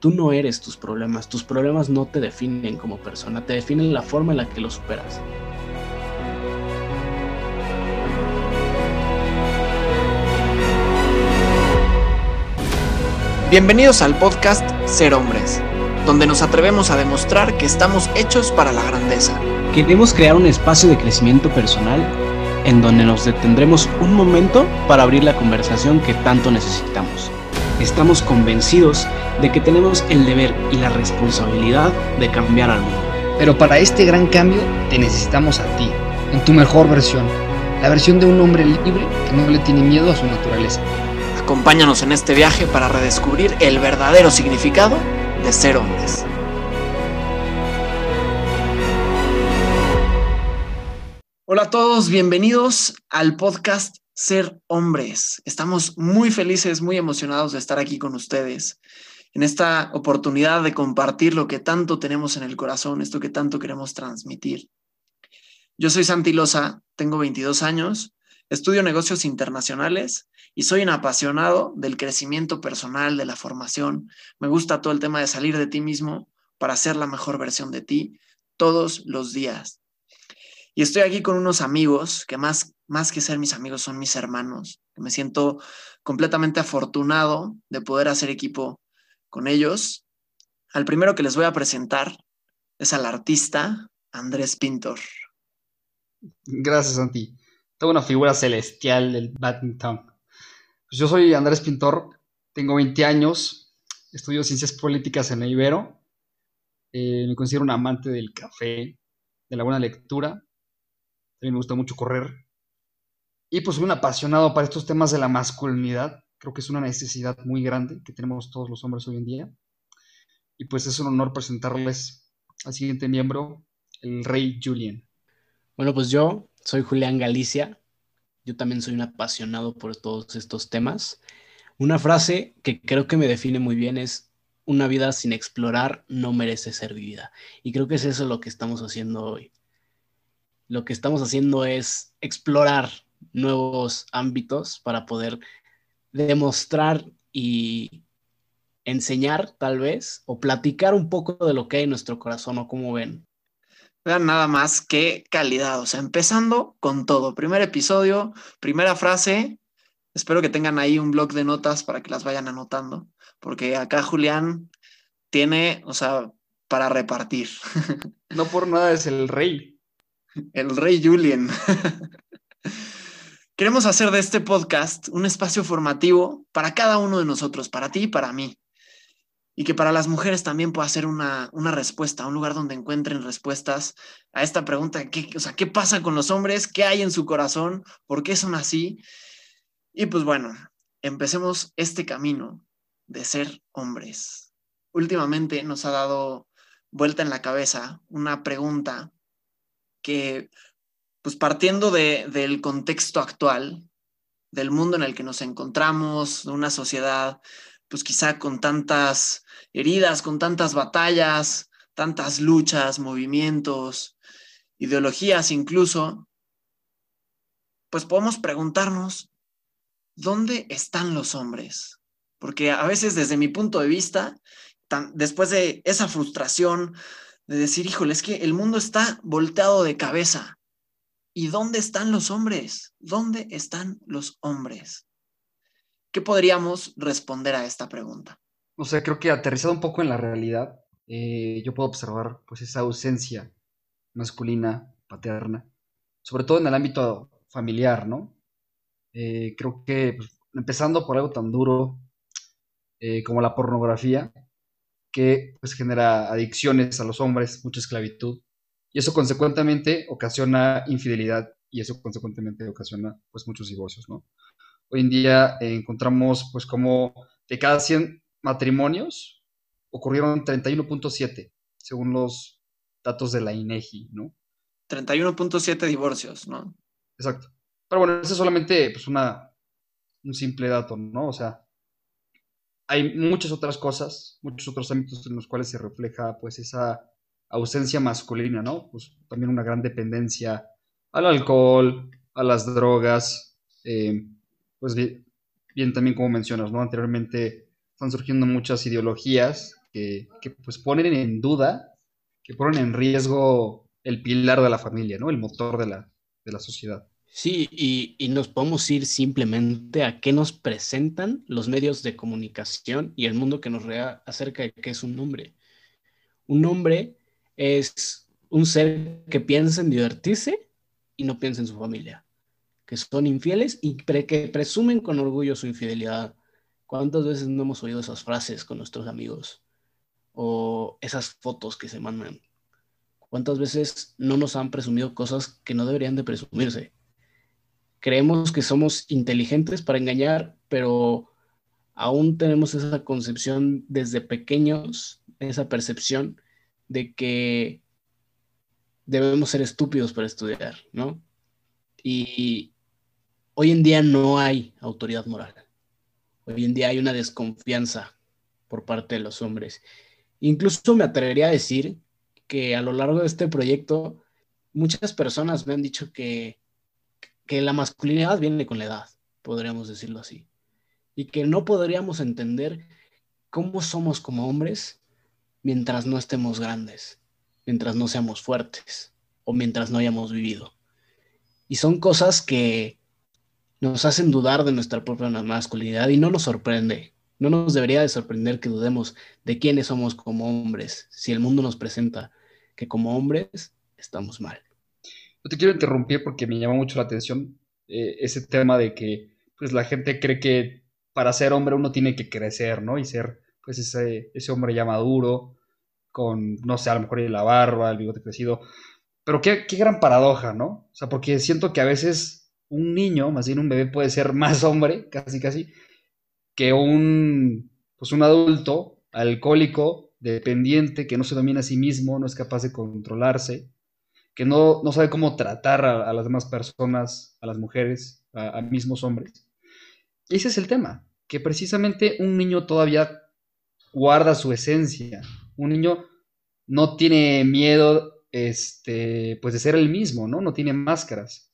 Tú no eres tus problemas, tus problemas no te definen como persona, te definen la forma en la que los superas. Bienvenidos al podcast Ser Hombres, donde nos atrevemos a demostrar que estamos hechos para la grandeza. Queremos crear un espacio de crecimiento personal en donde nos detendremos un momento para abrir la conversación que tanto necesitamos. Estamos convencidos de que tenemos el deber y la responsabilidad de cambiar al mundo. Pero para este gran cambio te necesitamos a ti, en tu mejor versión, la versión de un hombre libre que no le tiene miedo a su naturaleza. Acompáñanos en este viaje para redescubrir el verdadero significado de ser hombres. Hola a todos, bienvenidos al podcast Ser Hombres. Estamos muy felices, muy emocionados de estar aquí con ustedes en esta oportunidad de compartir lo que tanto tenemos en el corazón, esto que tanto queremos transmitir. Yo soy Santi Loza, tengo 22 años, estudio negocios internacionales y soy un apasionado del crecimiento personal, de la formación. Me gusta todo el tema de salir de ti mismo para ser la mejor versión de ti todos los días. Y estoy aquí con unos amigos que más, más que ser mis amigos son mis hermanos. Me siento completamente afortunado de poder hacer equipo con ellos. Al primero que les voy a presentar es al artista Andrés Pintor. Gracias, Santi. Tengo una figura celestial del badminton. Pues yo soy Andrés Pintor, tengo 20 años, estudio ciencias políticas en el Ibero. Eh, me considero un amante del café, de la buena lectura. También me gusta mucho correr. Y pues soy un apasionado para estos temas de la masculinidad Creo que es una necesidad muy grande que tenemos todos los hombres hoy en día. Y pues es un honor presentarles al siguiente miembro, el rey Julian. Bueno, pues yo soy Julián Galicia. Yo también soy un apasionado por todos estos temas. Una frase que creo que me define muy bien es, una vida sin explorar no merece ser vivida. Y creo que es eso lo que estamos haciendo hoy. Lo que estamos haciendo es explorar nuevos ámbitos para poder demostrar y enseñar tal vez o platicar un poco de lo que hay en nuestro corazón o cómo ven. Vean nada más qué calidad, o sea, empezando con todo. Primer episodio, primera frase. Espero que tengan ahí un blog de notas para que las vayan anotando, porque acá Julián tiene, o sea, para repartir. No por nada es el rey. El rey Julian. Queremos hacer de este podcast un espacio formativo para cada uno de nosotros, para ti y para mí. Y que para las mujeres también pueda ser una, respuesta, un lugar donde encuentren respuestas a esta pregunta, ¿qué, o sea, ¿qué pasa con los hombres? ¿Qué hay en su corazón? ¿Por qué son así? Y pues bueno, empecemos este camino de ser hombres. Últimamente nos ha dado vuelta en la cabeza una pregunta que pues partiendo del contexto actual, del mundo en el que nos encontramos, de una sociedad, pues quizá con tantas heridas, con tantas batallas, tantas luchas, movimientos, ideologías incluso, pues podemos preguntarnos, ¿dónde están los hombres? Porque a veces desde mi punto de vista, después de esa frustración de decir, híjole, es que el mundo está volteado de cabeza, ¿Y dónde están los hombres? ¿Dónde están los hombres? ¿Qué podríamos responder a esta pregunta? O sea, creo que aterrizado un poco en la realidad, eh, yo puedo observar pues esa ausencia masculina, paterna, sobre todo en el ámbito familiar, ¿no? Eh, creo que pues, empezando por algo tan duro eh, como la pornografía, que pues genera adicciones a los hombres, mucha esclavitud, y eso consecuentemente ocasiona infidelidad y eso consecuentemente ocasiona pues muchos divorcios, ¿no? Hoy en día eh, encontramos pues como de cada 100 matrimonios ocurrieron 31.7 según los datos de la INEGI, ¿no? 31.7 divorcios, ¿no? Exacto. Pero bueno, eso es solamente pues una, un simple dato, ¿no? O sea, hay muchas otras cosas, muchos otros ámbitos en los cuales se refleja pues esa ausencia masculina, ¿no? Pues también una gran dependencia al alcohol, a las drogas, eh, pues bien, también como mencionas, ¿no? Anteriormente están surgiendo muchas ideologías que, pues ponen en duda, que ponen en riesgo el pilar de la familia, ¿no? El motor de la, de la sociedad. Sí, y, y, nos podemos ir simplemente a qué nos presentan los medios de comunicación y el mundo que nos rea acerca de qué es un hombre. Un hombre es un ser que piensa en divertirse y no piensa en su familia, que son infieles y que presumen con orgullo su infidelidad. ¿Cuántas veces no hemos oído esas frases con nuestros amigos? O esas fotos que se mandan. ¿Cuántas veces no nos han presumido cosas que no deberían de presumirse? creemos que somos inteligentes para engañar, pero aún tenemos esa concepción desde pequeños, esa percepción de que debemos ser estúpidos para estudiar, ¿no? Y hoy en día no hay autoridad moral. Hoy en día hay una desconfianza por parte de los hombres. Incluso me atrevería a decir que a lo largo de este proyecto, muchas personas me han dicho que que la masculinidad viene con la edad, podríamos decirlo así, y que no podríamos entender cómo somos como hombres mientras no estemos grandes, mientras no seamos fuertes o mientras no hayamos vivido. Y son cosas que nos hacen dudar de nuestra propia masculinidad y no nos sorprende. No nos debería de sorprender que dudemos de quiénes somos como hombres si el mundo nos presenta que como hombres estamos mal. No te quiero interrumpir porque me llama mucho la atención eh, ese tema de que pues la gente cree que para ser hombre uno tiene que crecer, ¿no? Y ser pues ese, ese hombre ya maduro, con, no sé, a lo mejor la barba, el bigote crecido. Pero qué, qué gran paradoja, ¿no? O sea, porque siento que a veces un niño, más bien un bebé, puede ser más hombre, casi, casi, que un, pues un adulto alcohólico, dependiente, que no se domina a sí mismo, no es capaz de controlarse que no, sabe cómo tratar a, las demás personas, a las mujeres, a, mismos hombres. Ese es el tema, que precisamente un niño todavía guarda su esencia. Un niño no tiene miedo este, pues de ser el mismo, ¿no? No tiene máscaras.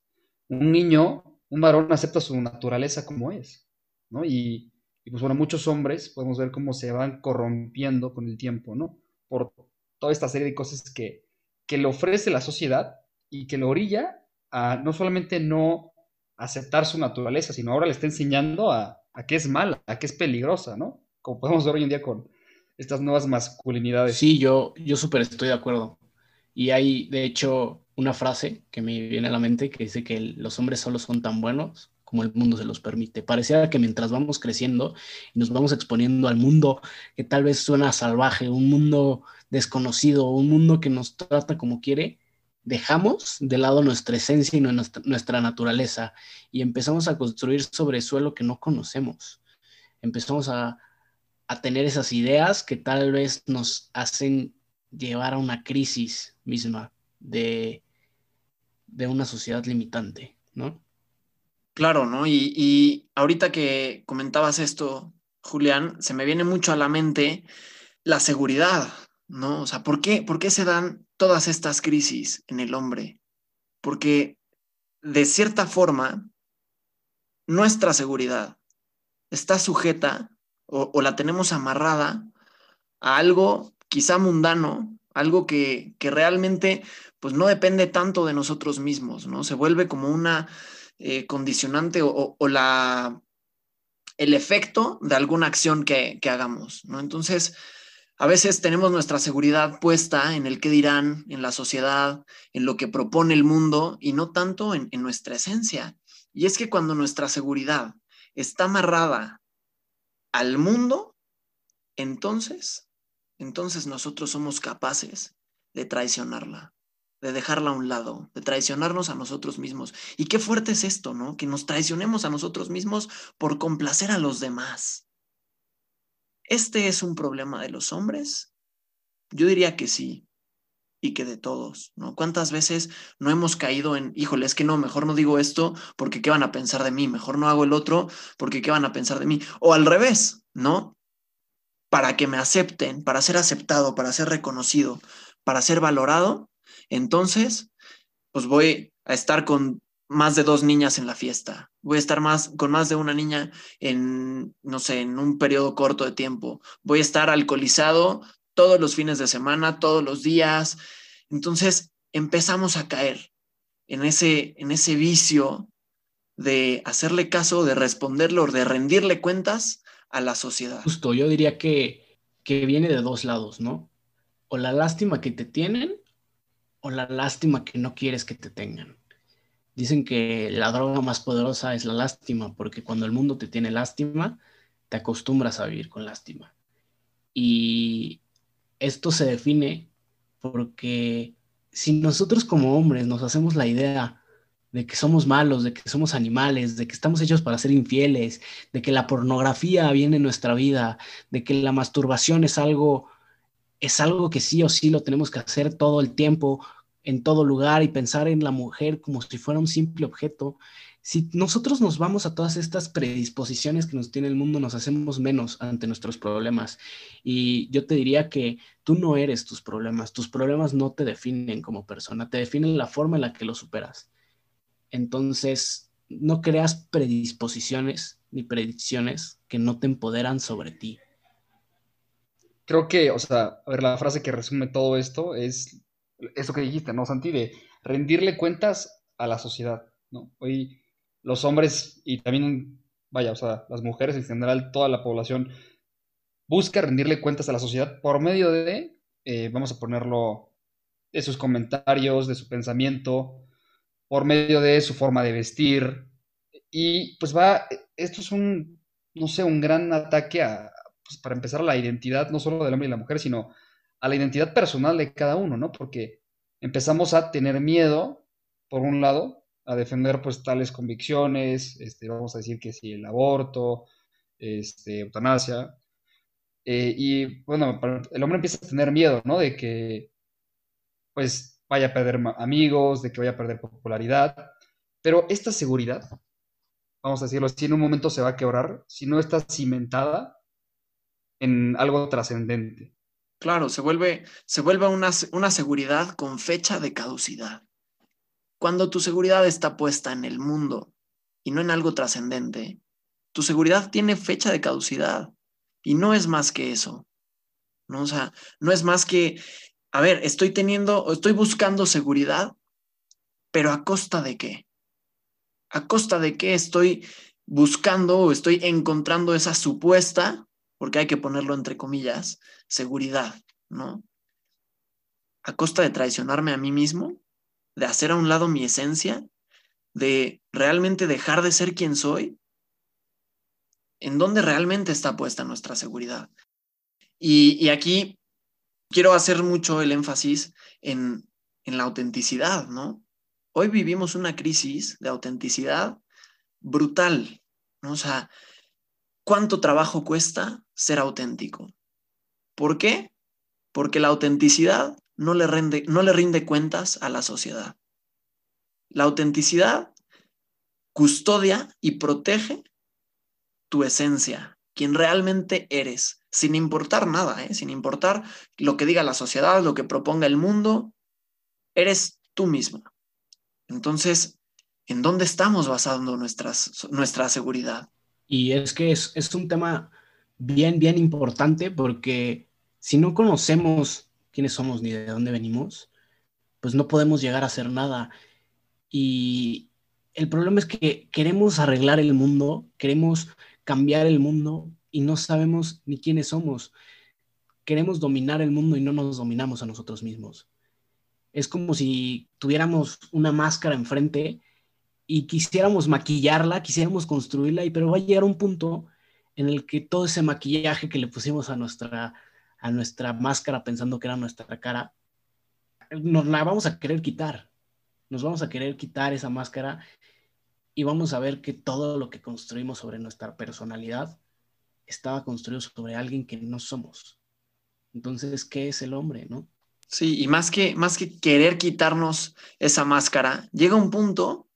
Un niño, un varón acepta su naturaleza como es, ¿no? Y, pues bueno, muchos hombres podemos ver cómo se van corrompiendo con el tiempo, ¿no? Por toda esta serie de cosas que, que le ofrece la sociedad y que lo orilla a no solamente no aceptar su naturaleza, sino ahora le está enseñando a, a que es mala, a que es peligrosa, ¿no? Como podemos ver hoy en día con estas nuevas masculinidades. Sí, yo, yo súper estoy de acuerdo. Y hay, de hecho, una frase que me viene a la mente que dice que los hombres solo son tan buenos como el mundo se los permite. Pareciera que mientras vamos creciendo y nos vamos exponiendo al mundo que tal vez suena salvaje, un mundo desconocido, un mundo que nos trata como quiere, dejamos de lado nuestra esencia y nuestra, naturaleza y empezamos a construir sobre suelo que no conocemos. Empezamos a, tener esas ideas que tal vez nos hacen llevar a una crisis misma de, de una sociedad limitante, ¿no? Claro, ¿no? Y, y, ahorita que comentabas esto, Julián, se me viene mucho a la mente la seguridad, ¿no? O sea, ¿por qué, ¿por qué se dan todas estas crisis en el hombre? Porque de cierta forma, nuestra seguridad está sujeta o, la tenemos amarrada a algo quizá mundano, algo que, que, realmente pues no depende tanto de nosotros mismos, ¿no? Se vuelve como una eh, condicionante o, la, el efecto de alguna acción que, que hagamos, ¿no? Entonces, a veces tenemos nuestra seguridad puesta en el que dirán, en la sociedad, en lo que propone el mundo y no tanto en, nuestra esencia. Y es que cuando nuestra seguridad está amarrada al mundo, entonces, entonces nosotros somos capaces de traicionarla, de dejarla a un lado, de traicionarnos a nosotros mismos. Y qué fuerte es esto, ¿no? Que nos traicionemos a nosotros mismos por complacer a los demás. ¿Este es un problema de los hombres? Yo diría que sí, y que de todos, ¿no? ¿Cuántas veces no hemos caído en, híjole, es que no, mejor no digo esto porque qué van a pensar de mí, mejor no hago el otro porque qué van a pensar de mí? O al revés, ¿no? Para que me acepten, para ser aceptado, para ser reconocido, para ser valorado, entonces, pues voy a estar con más de dos niñas en la fiesta. Voy a estar más con más de una niña en, no sé, en un periodo corto de tiempo. Voy a estar alcoholizado todos los fines de semana, todos los días. Entonces empezamos a caer en ese, en ese vicio de hacerle caso, de responderle o de rendirle cuentas a la sociedad. Justo, yo diría que, que viene de dos lados, ¿no? O la lástima que te tienen o la lástima que no quieres que te tengan. Dicen que la droga más poderosa es la lástima, porque cuando el mundo te tiene lástima, te acostumbras a vivir con lástima. Y esto se define porque si nosotros como hombres nos hacemos la idea de que somos malos, de que somos animales, de que estamos hechos para ser infieles, de que la pornografía viene en nuestra vida, de que la masturbación es algo es algo que sí o sí lo tenemos que hacer todo el tiempo en todo lugar y pensar en la mujer como si fuera un simple objeto, si nosotros nos vamos a todas estas predisposiciones que nos tiene el mundo, nos hacemos menos ante nuestros problemas. Y yo te diría que tú no eres tus problemas, tus problemas no te definen como persona, te definen la forma en la que los superas. Entonces, no creas predisposiciones ni predicciones que no te empoderan sobre ti. Creo que, o sea, a ver, la frase que resume todo esto es eso que dijiste, ¿no, Santi? De rendirle cuentas a la sociedad, ¿no? Hoy los hombres y también, vaya, o sea, las mujeres en general, toda la población busca rendirle cuentas a la sociedad por medio de, eh, vamos a ponerlo, de sus comentarios, de su pensamiento, por medio de su forma de vestir. Y pues va, esto es un, no sé, un gran ataque a, pues, para empezar a la identidad, no solo del hombre y la mujer, sino a la identidad personal de cada uno, ¿no? Porque empezamos a tener miedo, por un lado, a defender pues tales convicciones, este, vamos a decir que si el aborto, este, eutanasia, eh, y bueno, el hombre empieza a tener miedo, ¿no? De que pues vaya a perder amigos, de que vaya a perder popularidad, pero esta seguridad, vamos a decirlo, si en un momento se va a quebrar, si no está cimentada en algo trascendente. Claro, se vuelve, se vuelve una, una seguridad con fecha de caducidad. Cuando tu seguridad está puesta en el mundo y no en algo trascendente, tu seguridad tiene fecha de caducidad y no es más que eso. ¿no? O sea, no es más que, a ver, estoy teniendo, estoy buscando seguridad, pero ¿a costa de qué? ¿A costa de qué estoy buscando o estoy encontrando esa supuesta porque hay que ponerlo entre comillas, seguridad, ¿no? A costa de traicionarme a mí mismo, de hacer a un lado mi esencia, de realmente dejar de ser quien soy, ¿en dónde realmente está puesta nuestra seguridad? Y, aquí quiero hacer mucho el énfasis en, en la autenticidad, ¿no? Hoy vivimos una crisis de autenticidad brutal, ¿no? O sea, ¿cuánto trabajo cuesta ser auténtico. ¿Por qué? Porque la autenticidad no le, rinde, no le rinde cuentas a la sociedad. La autenticidad custodia y protege tu esencia, quien realmente eres, sin importar nada, ¿eh? sin importar lo que diga la sociedad, lo que proponga el mundo, eres tú misma. Entonces, ¿en dónde estamos basando nuestras, nuestra seguridad? Y es que es, es un tema bien, bien importante porque si no conocemos quiénes somos ni de dónde venimos, pues no podemos llegar a hacer nada. Y el problema es que queremos arreglar el mundo, queremos cambiar el mundo y no sabemos ni quiénes somos. Queremos dominar el mundo y no nos dominamos a nosotros mismos. Es como si tuviéramos una máscara enfrente y quisiéramos maquillarla, quisiéramos construirla, y pero va a llegar un punto en el que todo ese maquillaje que le pusimos a nuestra, a nuestra máscara pensando que era nuestra cara, nos la vamos a querer quitar. Nos vamos a querer quitar esa máscara y vamos a ver que todo lo que construimos sobre nuestra personalidad estaba construido sobre alguien que no somos. Entonces, ¿qué es el hombre, no? Sí, y más que, más que querer quitarnos esa máscara, llega un punto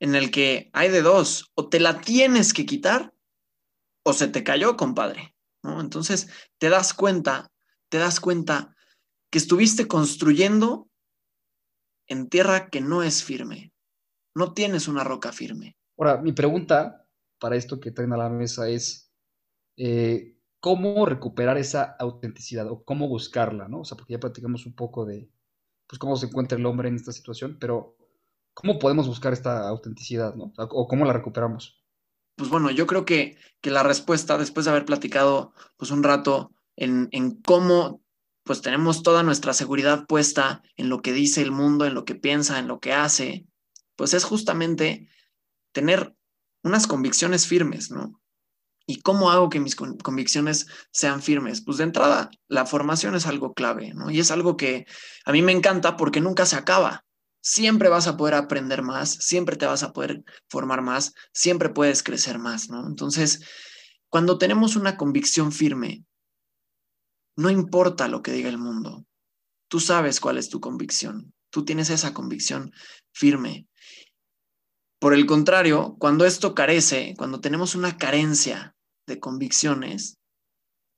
en el que hay de dos, o te la tienes que quitar o se te cayó, compadre. ¿No? Entonces te das cuenta, te das cuenta que estuviste construyendo en tierra que no es firme. no tienes una roca firme. Ahora, mi pregunta para esto que traen a la mesa es, eh, ¿cómo recuperar esa autenticidad o cómo buscarla? ¿no? O sea, porque ya platicamos un poco de pues, cómo se encuentra el hombre en esta situación, pero ¿cómo podemos buscar esta autenticidad? ¿no? O cómo la recuperamos. Pues bueno, yo creo que, que la respuesta, después de haber platicado pues un rato en, en cómo pues tenemos toda nuestra seguridad puesta en lo que dice el mundo, en lo que piensa, en lo que hace, pues es justamente tener unas convicciones firmes, ¿no? ¿Y cómo hago que mis convicciones sean firmes? Pues de entrada, la formación es algo clave, ¿no? Y es algo que a mí me encanta porque nunca se acaba. Siempre vas a poder aprender más, siempre te vas a poder formar más, siempre puedes crecer más, ¿no? Entonces, cuando tenemos una convicción firme, no importa lo que diga el mundo, tú sabes cuál es tu convicción, tú tienes esa convicción firme. Por el contrario, cuando esto carece, cuando tenemos una carencia de convicciones,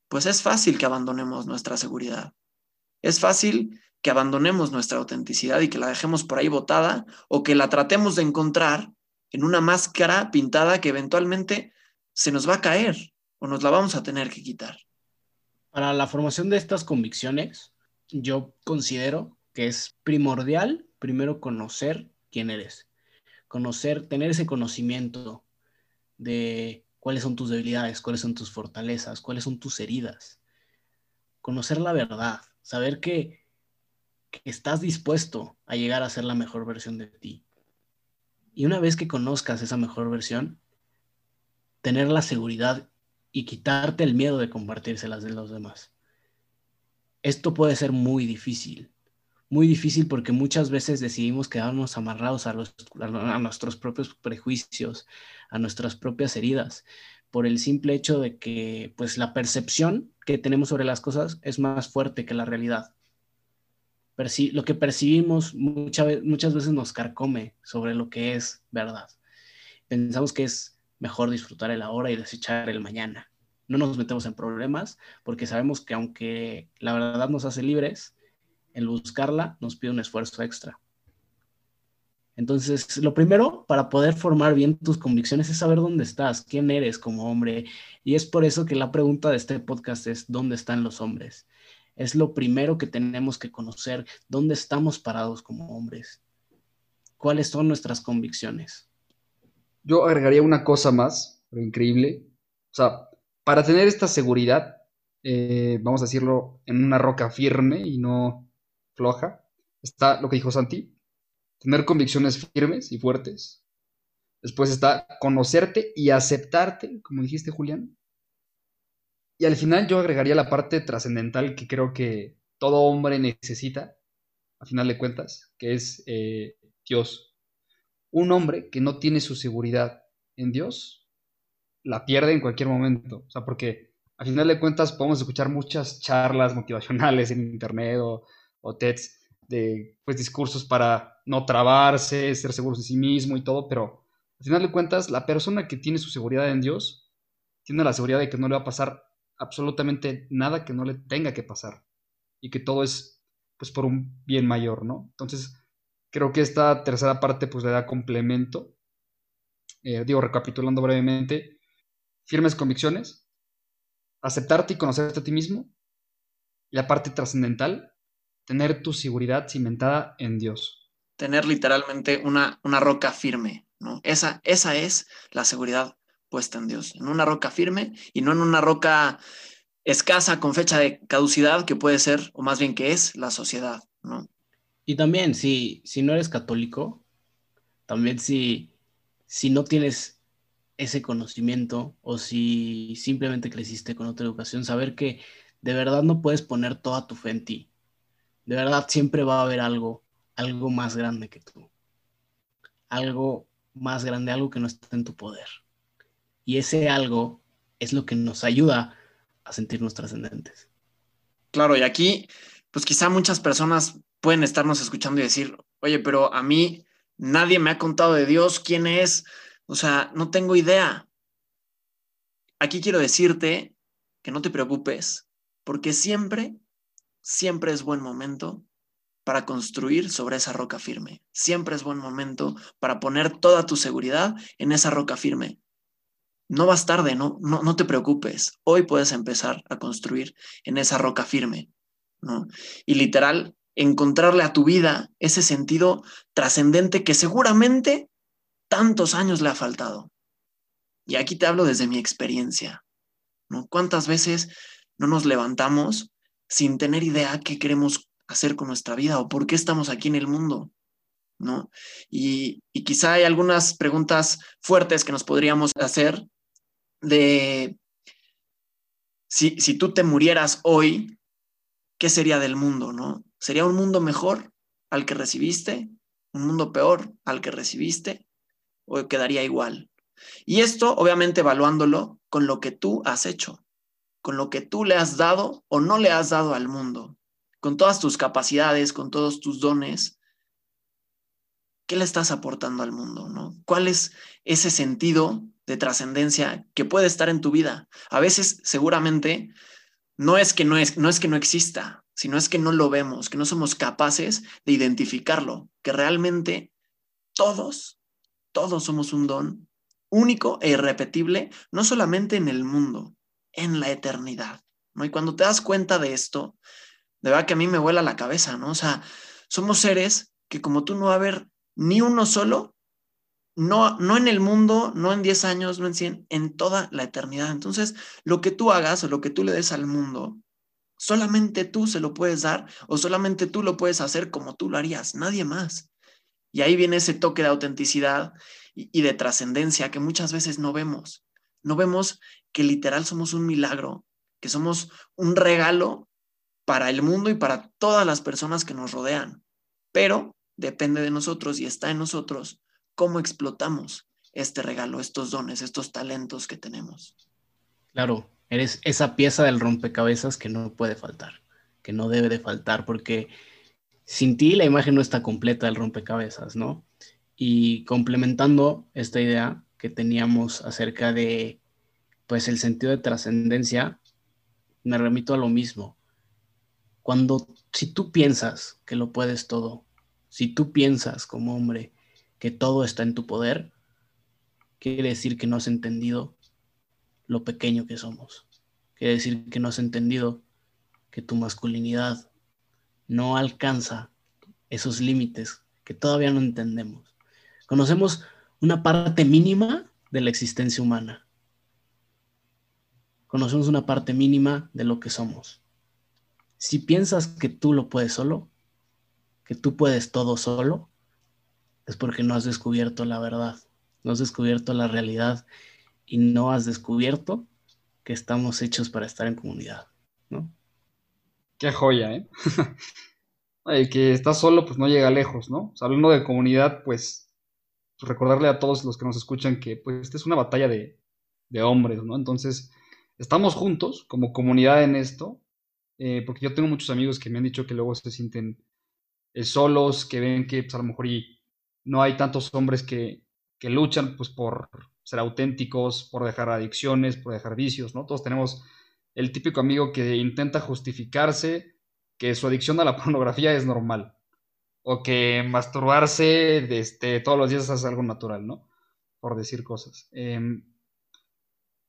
pues es fácil que abandonemos nuestra seguridad. Es fácil que abandonemos nuestra autenticidad y que la dejemos por ahí botada o que la tratemos de encontrar en una máscara pintada que eventualmente se nos va a caer o nos la vamos a tener que quitar. Para la formación de estas convicciones, yo considero que es primordial primero conocer quién eres conocer, tener ese conocimiento de cuáles son tus debilidades, cuáles son tus fortalezas, cuáles son tus heridas. Conocer la verdad, saber que, que estás dispuesto a llegar a ser la mejor versión de ti. Y una vez que conozcas esa mejor versión, tener la seguridad y quitarte el miedo de compartírselas de los demás. Esto puede ser muy difícil, muy difícil porque muchas veces decidimos quedarnos amarrados a, a, nuestros propios prejuicios, a nuestras propias heridas, por el simple hecho de que pues la percepción que tenemos sobre las cosas es más fuerte que la realidad. Lo que percibimos muchas veces nos carcome sobre lo que es verdad. Pensamos que es mejor disfrutar el ahora y desechar el mañana. No nos metemos en problemas porque sabemos que aunque la verdad nos hace libres, el buscarla nos pide un esfuerzo extra. Entonces, lo primero para poder formar bien tus convicciones es saber dónde estás, quién eres como hombre. Y es por eso que la pregunta de este podcast es, ¿dónde están los hombres? Es lo primero que tenemos que conocer, dónde estamos parados como hombres, cuáles son nuestras convicciones. Yo agregaría una cosa más, pero increíble. O sea, para tener esta seguridad, eh, vamos a decirlo, en una roca firme y no floja, está lo que dijo Santi, tener convicciones firmes y fuertes. Después está conocerte y aceptarte, como dijiste Julián. Y al final yo agregaría la parte trascendental que creo que todo hombre necesita, a final de cuentas, que es eh, Dios. Un hombre que no tiene su seguridad en Dios, la pierde en cualquier momento. O sea, porque a final de cuentas podemos escuchar muchas charlas motivacionales en internet o o TEDs de pues, discursos para no trabarse, ser seguros de sí mismo y todo, pero al final de cuentas, la persona que tiene su seguridad en Dios tiene la seguridad de que no le va a pasar absolutamente nada que no le tenga que pasar y que todo es pues por un bien mayor, ¿no? Entonces, creo que esta tercera parte pues le da complemento. Eh, digo, recapitulando brevemente, firmes convicciones, aceptarte y conocerte a ti mismo, la parte trascendental, tener tu seguridad cimentada en Dios. Tener literalmente una, una roca firme, ¿no? Esa, esa es la seguridad en Dios, en una roca firme y no en una roca escasa con fecha de caducidad que puede ser, o más bien que es, la sociedad, ¿no? Y también, si, si no eres católico, también si, si no tienes ese conocimiento o si simplemente creciste con otra educación, saber que de verdad no puedes poner toda tu fe en ti. De verdad, siempre va a haber algo, algo más grande que tú. Algo más grande, algo que no está en tu poder. Y ese algo es lo que nos ayuda a sentirnos trascendentes. Claro, y aquí, pues quizá muchas personas pueden estarnos escuchando y decir, oye, pero a mí nadie me ha contado de Dios, quién es, o sea, no tengo idea. Aquí quiero decirte que no te preocupes, porque siempre siempre es buen momento para construir sobre esa roca firme. Siempre es buen momento para poner toda tu seguridad en esa roca firme. No vas tarde, no, no, no te preocupes. Hoy puedes empezar a construir en esa roca firme. ¿no? Y literal, encontrarle a tu vida ese sentido trascendente que seguramente tantos años le ha faltado. Y aquí te hablo desde mi experiencia. ¿no? ¿Cuántas veces no nos levantamos sin tener idea qué queremos hacer con nuestra vida o por qué estamos aquí en el mundo, ¿no? Y, quizá hay algunas preguntas fuertes que nos podríamos hacer de si, si tú te murieras hoy, ¿qué sería del mundo, no? ¿Sería un mundo mejor al que recibiste? ¿Un mundo peor al que recibiste? ¿O quedaría igual? Y esto, obviamente, evaluándolo con lo que tú has hecho, con lo que tú le has dado o no le has dado al mundo con todas tus capacidades, con todos tus dones, ¿qué le estás aportando al mundo? ¿no? ¿Cuál es ese sentido de trascendencia que puede estar en tu vida? A veces, seguramente, no es, que no, es, no es que no exista, sino es que no lo vemos, que no somos capaces de identificarlo, que realmente todos, todos somos un don único e irrepetible, no solamente en el mundo, en la eternidad. ¿no? Y cuando te das cuenta de esto, de verdad que a mí me vuela la cabeza, ¿no? O sea, somos seres que como tú no haber ni uno solo, no, no en el mundo, no en 10 años, no en 100, en toda la eternidad. Entonces, lo que tú hagas o lo que tú le des al mundo, solamente tú se lo puedes dar o solamente tú lo puedes hacer como tú lo harías, nadie más. Y ahí viene ese toque de autenticidad y, y de trascendencia que muchas veces no vemos. No vemos que literal somos un milagro, que somos un regalo para el mundo y para todas las personas que nos rodean. Pero depende de nosotros y está en nosotros cómo explotamos este regalo, estos dones, estos talentos que tenemos. Claro, eres esa pieza del rompecabezas que no puede faltar, que no debe de faltar, porque sin ti la imagen no está completa del rompecabezas, ¿no? Y complementando esta idea que teníamos acerca de, pues, el sentido de trascendencia, me remito a lo mismo. Cuando, si tú piensas que lo puedes todo, si tú piensas como hombre que todo está en tu poder, quiere decir que no has entendido lo pequeño que somos. Quiere decir que no has entendido que tu masculinidad no alcanza esos límites que todavía no entendemos. Conocemos una parte mínima de la existencia humana. Conocemos una parte mínima de lo que somos. Si piensas que tú lo puedes solo, que tú puedes todo solo, es porque no has descubierto la verdad, no has descubierto la realidad y no has descubierto que estamos hechos para estar en comunidad, ¿no? Qué joya, ¿eh? El que está solo, pues no llega lejos, ¿no? O hablando de comunidad, pues, pues, recordarle a todos los que nos escuchan que, pues, esta es una batalla de, de hombres, ¿no? Entonces, estamos juntos como comunidad en esto, eh, porque yo tengo muchos amigos que me han dicho que luego se sienten eh, solos, que ven que pues, a lo mejor y no hay tantos hombres que, que, luchan pues, por ser auténticos, por dejar adicciones, por dejar vicios, ¿no? Todos tenemos el típico amigo que intenta justificarse que su adicción a la pornografía es normal, o que masturbarse este, todos los días es algo natural, ¿no? Por decir cosas. Em,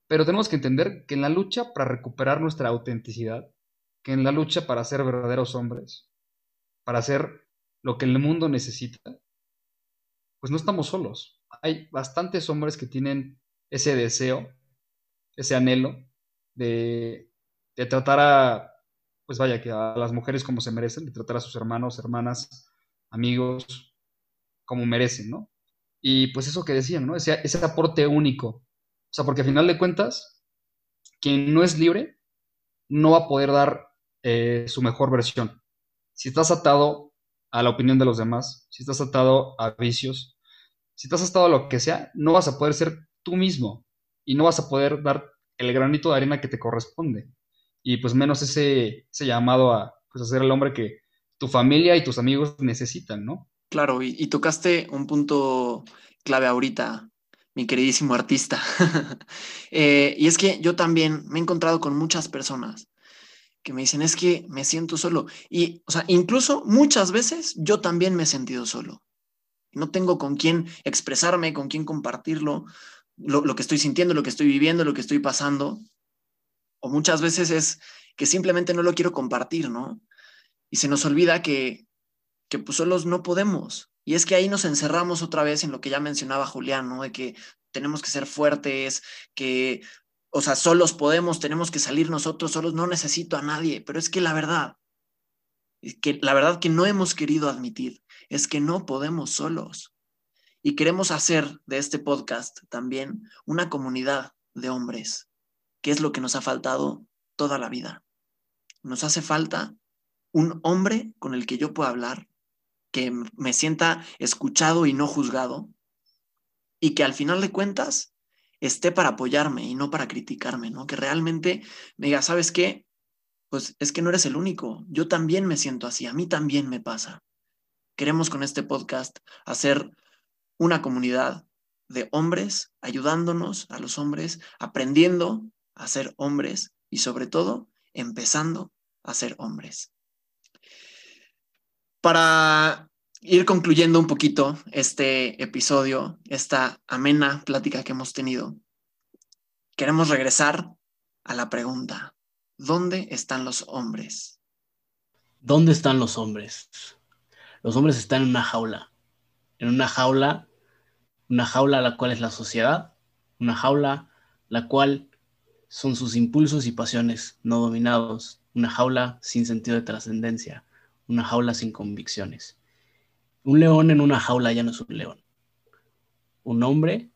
pero tenemos que entender que en la lucha para recuperar nuestra autenticidad, que en la lucha para ser verdaderos hombres, para hacer lo que el mundo necesita, pues no estamos solos. Hay bastantes hombres que tienen ese deseo, ese anhelo de, tratar a, pues vaya, que a las mujeres como se merecen, de tratar a sus hermanos, hermanas, amigos, como merecen, ¿no? Y pues eso que decían, ¿no? Ese, ese aporte único. O sea, porque al final de cuentas, quien no es libre no va a poder dar eh, su mejor versión. Si estás atado a la opinión de los demás, si estás atado a vicios, si estás atado a lo que sea, no vas a poder ser tú mismo y no vas a poder dar el granito de arena que te corresponde. Y pues menos ese, llamado a, pues, ser el hombre que tu familia y tus amigos necesitan, ¿no? Claro, y, tocaste un punto clave ahorita, mi queridísimo artista. Eh, y es que yo también me he encontrado con muchas personas que me dicen, es que me siento solo. Y, o sea, incluso muchas veces yo también me he sentido solo. No tengo con quién expresarme, con quién compartirlo, lo, lo que estoy sintiendo, lo que estoy viviendo, lo que estoy pasando. O muchas veces es que simplemente no lo quiero compartir, ¿no? Y se nos olvida que, que pues solos no podemos. Y es que ahí nos encerramos otra vez en lo que ya mencionaba Julián, ¿no? De que tenemos que ser fuertes, que, o sea, solos podemos, tenemos que salir nosotros solos, no necesito a nadie, pero es que la verdad, es que la verdad que no hemos querido admitir es que no podemos solos. Y queremos hacer de este podcast también una comunidad de hombres, que es lo que nos ha faltado toda la vida. Nos hace falta un hombre con el que yo pueda hablar, que me sienta escuchado y no juzgado, y que al final de cuentas esté para apoyarme y no para criticarme, ¿no? Que realmente me diga, ¿sabes qué? Pues es que no eres el único, yo también me siento así, a mí también me pasa. Queremos con este podcast hacer una comunidad de hombres, ayudándonos a los hombres, aprendiendo a ser hombres y sobre todo empezando a ser hombres. Para ir concluyendo un poquito este episodio, esta amena plática que hemos tenido, queremos regresar a la pregunta, ¿dónde están los hombres? ¿Dónde están los hombres? Los hombres están en una jaula, en una jaula, una jaula la cual es la sociedad, una jaula la cual son sus impulsos y pasiones no dominados, una jaula sin sentido de trascendencia, una jaula sin convicciones. Un león en una jaula ya no es un león. Un hombre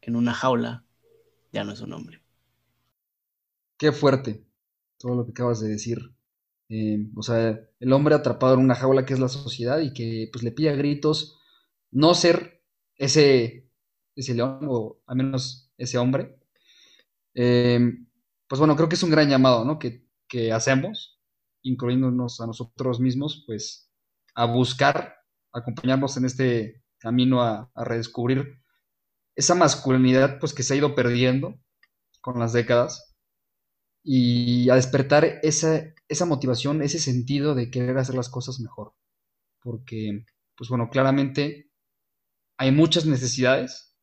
en una jaula ya no es un hombre. Qué fuerte todo lo que acabas de decir. Eh, o sea, el hombre atrapado en una jaula que es la sociedad y que pues le pide a gritos no ser ese, ese león o al menos ese hombre. Eh, pues bueno, creo que es un gran llamado, ¿no? Que, que hacemos, incluyéndonos a nosotros mismos, pues a buscar acompañarnos en este camino a, redescubrir esa masculinidad pues que se ha ido perdiendo con las décadas y a despertar esa, esa motivación, ese sentido de querer hacer las cosas mejor. Porque, pues bueno, claramente hay muchas necesidades.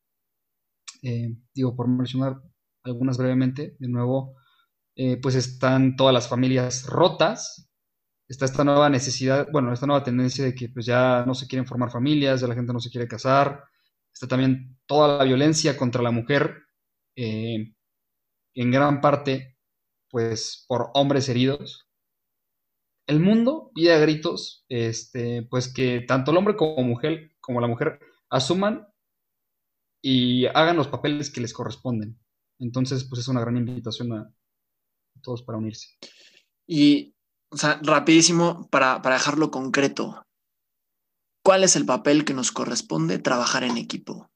Eh, digo, por mencionar algunas brevemente, de nuevo, eh, pues están todas las familias rotas, está esta nueva necesidad, bueno, esta nueva tendencia de que pues ya no se quieren formar familias, ya la gente no se quiere casar, está también toda la violencia contra la mujer, eh, en gran parte, pues por hombres heridos. El mundo pide a gritos, este, pues que tanto el hombre como mujer, como la mujer, asuman y hagan los papeles que les corresponden. Entonces, pues es una gran invitación a todos para unirse. Y o sea, rapidísimo para, dejarlo concreto. ¿Cuál es el papel que nos corresponde trabajar en equipo?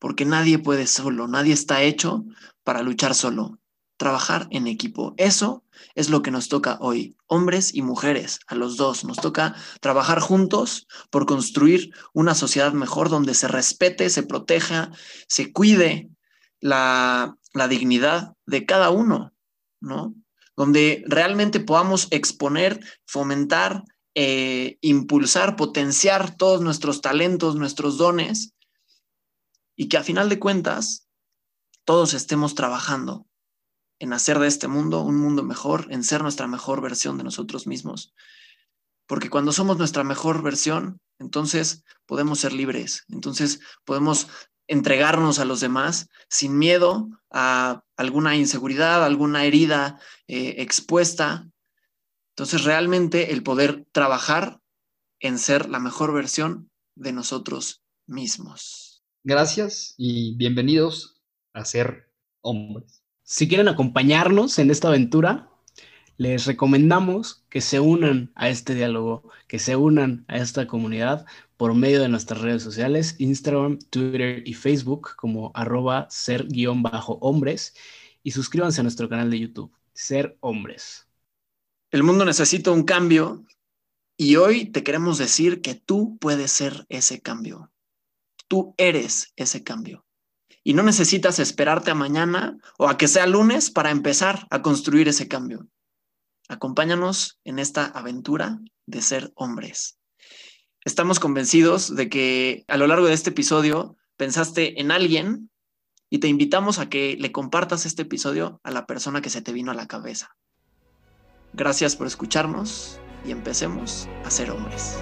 Porque nadie puede solo, nadie está hecho para luchar solo. Trabajar en equipo. Eso es lo que nos toca hoy, hombres y mujeres, a los dos. Nos toca trabajar juntos por construir una sociedad mejor donde se respete, se proteja, se cuide la, la dignidad de cada uno, ¿no? Donde realmente podamos exponer, fomentar, eh, impulsar, potenciar todos nuestros talentos, nuestros dones, y que a final de cuentas todos estemos trabajando en hacer de este mundo un mundo mejor, en ser nuestra mejor versión de nosotros mismos. Porque cuando somos nuestra mejor versión, entonces podemos ser libres, entonces podemos entregarnos a los demás sin miedo a alguna inseguridad, alguna herida eh, expuesta. Entonces, realmente el poder trabajar en ser la mejor versión de nosotros mismos. Gracias y bienvenidos a ser hombres. Si quieren acompañarnos en esta aventura, les recomendamos que se unan a este diálogo, que se unan a esta comunidad por medio de nuestras redes sociales, Instagram, Twitter y Facebook como arroba ser-hombres y suscríbanse a nuestro canal de YouTube, Ser Hombres. El mundo necesita un cambio y hoy te queremos decir que tú puedes ser ese cambio. Tú eres ese cambio. Y no necesitas esperarte a mañana o a que sea lunes para empezar a construir ese cambio. Acompáñanos en esta aventura de ser hombres. Estamos convencidos de que a lo largo de este episodio pensaste en alguien y te invitamos a que le compartas este episodio a la persona que se te vino a la cabeza. Gracias por escucharnos y empecemos a ser hombres.